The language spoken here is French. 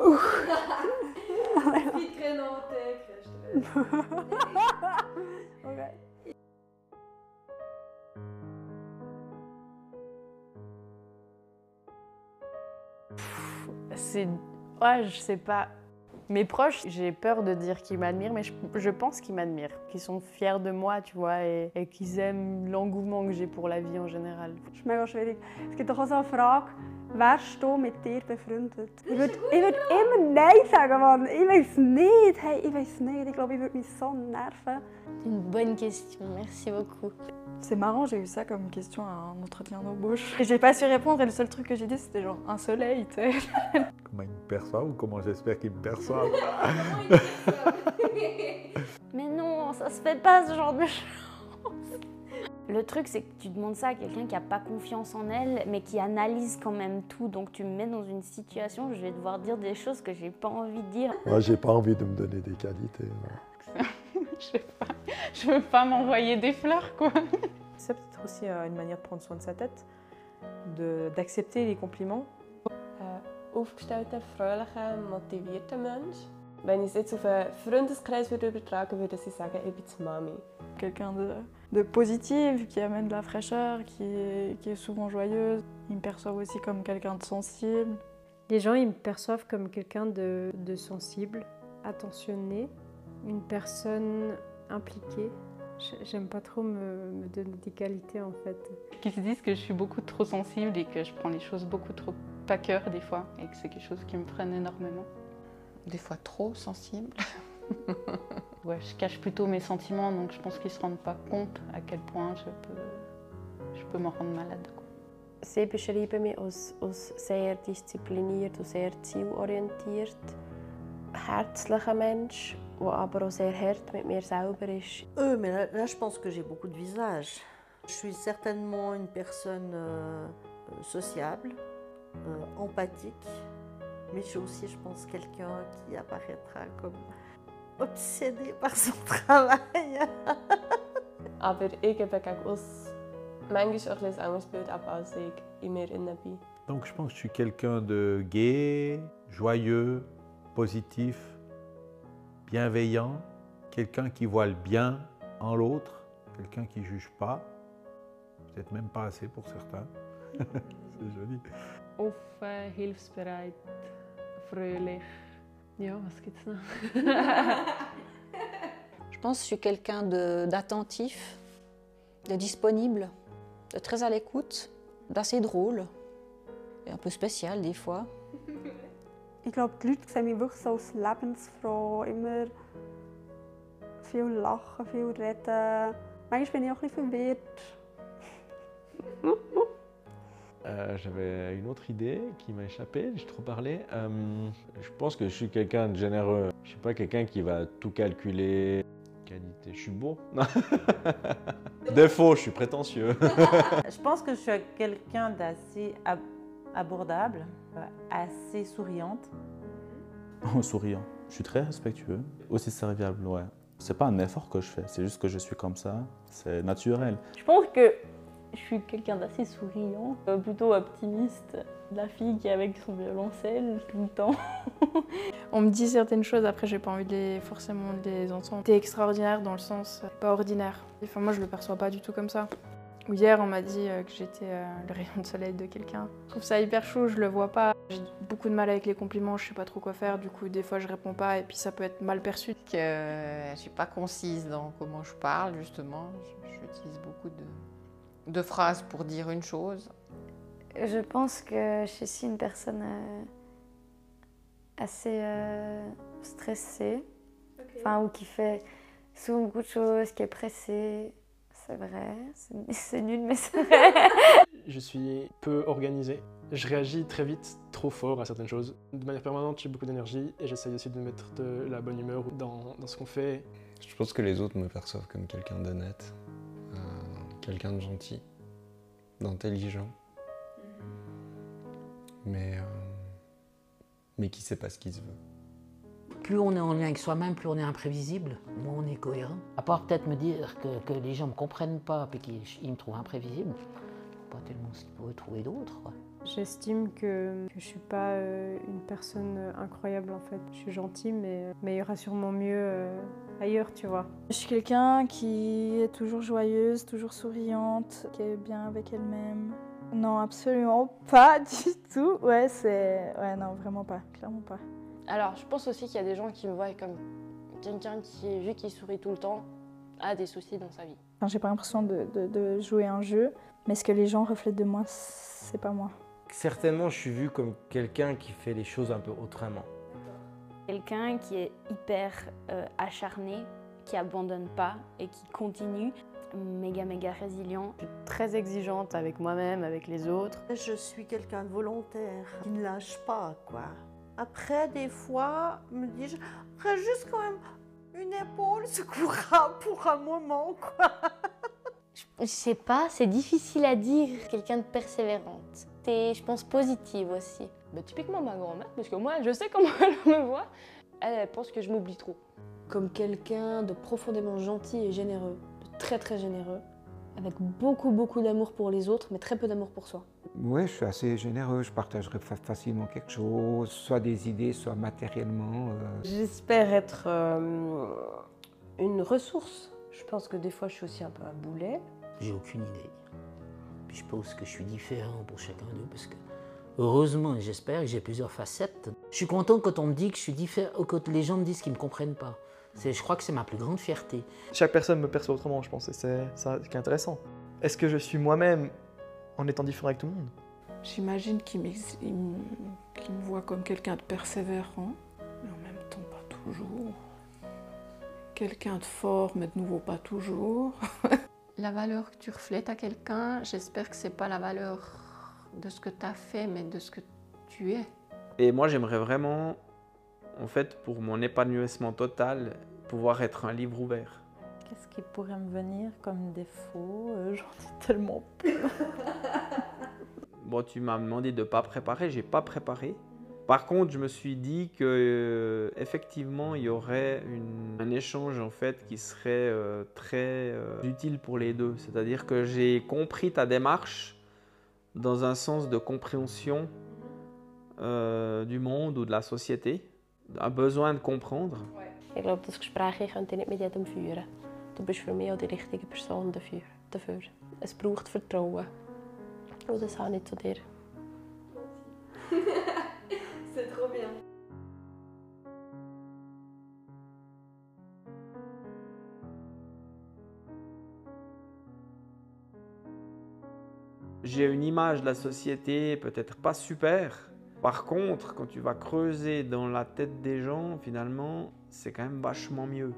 C'est. Ouais, je sais pas. Mes proches, j'ai peur de dire qu'ils m'admirent, mais je, je pense qu'ils m'admirent, qu'ils sont fiers de moi, tu vois, et, et qu'ils aiment l'engouement que j'ai pour la vie en général. Ist mega schwierig. Es gibt doch auch so eine Frage, wärst du mit dir befreundet? Ich würde ich würd immer Nein sagen, Mann. Ich weiß nicht. Hey, ich weiß nicht. Ich glaube, ich würde mich so nerven. Une bonne question, merci beaucoup. C'est marrant, j'ai eu ça comme question à un entretien d'embauche. Et j'ai pas su répondre et le seul truc que j'ai dit c'était genre un soleil, tu sais. Comment il me perçoit ou comment j'espère qu'il me perçoit Mais non, ça se fait pas ce genre de choses. Le truc, c'est que tu demandes ça à quelqu'un qui n'a pas confiance en elle, mais qui analyse quand même tout. Donc tu me mets dans une situation où je vais devoir dire des choses que j'ai pas envie de dire. Moi, j'ai pas envie de me donner des qualités. je sais pas. Je veux pas m'envoyer des fleurs, quoi. C'est peut-être aussi euh, une manière de prendre soin de sa tête, d'accepter les compliments. Aufgestellter, fröhlicher, motivierter Mensch. Wenn ich es jetzt auf einen Freundeskreis würde übertragen würde, ich sagen, ich bin die Mami. Quelqu'un de, de positif, qui amène de la fraîcheur, qui est, qui est souvent joyeuse. Ils me perçoivent aussi comme quelqu'un de sensible. Les gens, ils me perçoivent comme quelqu'un de, de sensible, attentionné, une personne impliquée. J'aime pas trop me, me donner des qualités en fait. Qui se disent que je suis beaucoup trop sensible et que je prends les choses beaucoup trop à cœur des fois, et que c'est quelque chose qui me freine énormément. Des fois trop sensible. Ouais, je cache plutôt mes sentiments, donc je pense qu'ils se rendent pas compte à quel point je peux, je peux m'en rendre malade. quoi. Sie beschreiben mich als, als sehr diszipliniert und sehr zielorientiert. Herzlicher Mensch, der aber auch sehr hart mit mir selber ist. Euh, mais là, là, je pense que j'ai beaucoup de visages. Je suis certainement une personne euh, euh, sociable, euh, empathique, mais je suis aussi, je pense, quelqu'un qui apparaîtra comme obsédé par son travail. Aber ich gegen manchmal auch ein bisschen ein anderes Bild ab, als ich in mir innen bin. Donc, je pense que je suis quelqu'un de gai, joyeux, positif, bienveillant, quelqu'un qui voit le bien en l'autre, quelqu'un qui ne juge pas, peut-être même pas assez pour certains. C'est joli. Offen, hilfsbereit, fröhlich. Ja, was gibt's noch? Je pense que je suis quelqu'un de- d'attentif, de, disponible, de très à l'écoute, d'assez drôle et un peu spécial des fois. Ich glaube, die Leute sehen mich wirklich so als lebensfroh, immer viel lachen, viel reden. Manchmal bin ich auch ein bisschen verwirrt. Euh, J'avais une autre idée qui m'a échappé, j'ai trop parlé. Euh, je pense que je suis quelqu'un de généreux. Je suis pas quelqu'un qui va tout calculer. Qualité, je suis beau. Défaut, je suis prétentieux. Je pense que je suis quelqu'un d'assez ab- abordable, euh, assez souriante. En souriant. Je suis très respectueux, aussi serviable, ouais. C'est pas un effort que je fais, c'est juste que je suis comme ça, c'est naturel. Je pense que je suis quelqu'un d'assez souriant, euh, plutôt optimiste. La fille qui est avec son violoncelle tout le temps. On me dit certaines choses, après j'ai pas envie de les, forcément de les entendre. T'es extraordinaire dans le sens euh, pas ordinaire. Enfin moi je le perçois pas du tout comme ça. Ou Hier on m'a dit euh, que j'étais le rayon de soleil de quelqu'un. Je trouve ça hyper chaud, je le vois pas. J'ai beaucoup de mal avec les compliments, je sais pas trop quoi faire, du coup des fois je réponds pas et puis ça peut être mal perçu. Que je suis pas concise dans comment je parle, justement. Je- J'utilise beaucoup de, de phrases pour dire une chose. Je pense que je suis aussi une personne euh, assez euh, stressée, enfin, ou qui fait souvent beaucoup de choses, qui est pressée. C'est vrai, c'est- c'est nul, mais c'est vrai. Je suis peu organisé. Je réagis très vite, trop fort à certaines choses. De manière permanente, j'ai beaucoup d'énergie et j'essaye aussi de mettre de la bonne humeur dans, dans ce qu'on fait. Je pense que les autres me perçoivent comme quelqu'un d'honnête, euh, quelqu'un de gentil, d'intelligent, mais, euh, mais qui sait pas ce qu'il se veut. Plus on est en lien avec soi-même, plus on est imprévisible, moins on est cohérent. À part peut-être me dire que, que les gens ne me comprennent pas et qu'ils ils me trouvent imprévisible, pas tellement ce qu'ils pourraient trouver d'autres. J'estime que, que je suis pas euh, une personne incroyable en fait. Je suis gentille, mais, mais il y aura sûrement mieux euh, ailleurs, tu vois. Je suis quelqu'un qui est toujours joyeuse, toujours souriante, qui est bien avec elle-même. Non, absolument pas du tout. Ouais, c'est. Ouais, non, vraiment pas, clairement pas. Alors, je pense aussi qu'il y a des gens qui me voient comme quelqu'un qui, vu qu'il sourit tout le temps, a des soucis dans sa vie. Enfin, J'ai pas l'impression de, de- de jouer un jeu, mais ce que les gens reflètent de moi, c'est pas moi. Certainement, je suis vu comme quelqu'un qui fait les choses un peu autrement. Quelqu'un qui est hyper euh, acharné, qui abandonne pas et qui continue, méga méga résilient. Très exigeante avec moi-même, avec les autres. Je suis quelqu'un de volontaire, qui ne lâche pas, quoi. Après, des fois, me dis-je, après, juste quand même une épaule secourra pour un moment, quoi. Je sais pas, c'est difficile à dire. Quelqu'un de persévérante. T'es, je pense, positive aussi. Bah, typiquement ma grand-mère, parce que moi, je sais comment elle me voit. Elle, elle pense que je m'oublie trop. Comme quelqu'un de profondément gentil et généreux, de très très généreux, avec beaucoup beaucoup d'amour pour les autres, mais très peu d'amour pour soi. Oui, je suis assez généreux, je partagerai fa- facilement quelque chose, soit des idées, soit matériellement. euh. J'espère être euh, une ressource. Je pense que des fois, je suis aussi un peu un boulet. J'ai aucune idée. Puis je pense que je suis différent pour chacun d'eux parce que heureusement, et j'espère que j'ai plusieurs facettes. Je suis content quand on me dit que je suis différent, quand les gens me disent qu'ils ne me comprennent pas. C'est- Je crois que c'est ma plus grande fierté. Chaque personne me perçoit autrement, je pense, et c'est ça qui est intéressant. Est-ce que je suis moi-même en étant différent avec tout le monde? J'imagine qu'il me voit comme quelqu'un de persévérant, mais en même temps pas toujours. Quelqu'un de fort, mais de nouveau pas toujours. La valeur que tu reflètes à quelqu'un, j'espère que c'est pas la valeur de ce que tu as fait, mais de ce que tu es. Et moi, j'aimerais vraiment, en fait, pour mon épanouissement total, pouvoir être un livre ouvert. Qu'est-ce qui pourrait me venir comme défaut? Euh, J'en ai tellement peu. Bon, tu m'as demandé de pas préparer, j'ai pas préparé. Par contre, je me suis dit que euh, effectivement, il y aurait une- un échange en fait qui serait euh, très euh, utile pour les deux. C'est-à-dire que j'ai compris ta démarche dans un sens de compréhension euh, du monde ou de la société, un besoin de comprendre. Ich glaube, das Gespräch hier könnte ich nicht mit jedem führen. Du bist für mich auch die richtige Person dafür. dafür. Es braucht Vertrauen. Und das habe ich zu dir. J'ai une image de la société peut-être pas super. Par contre, quand tu vas creuser dans la tête des gens, finalement, c'est quand même vachement mieux.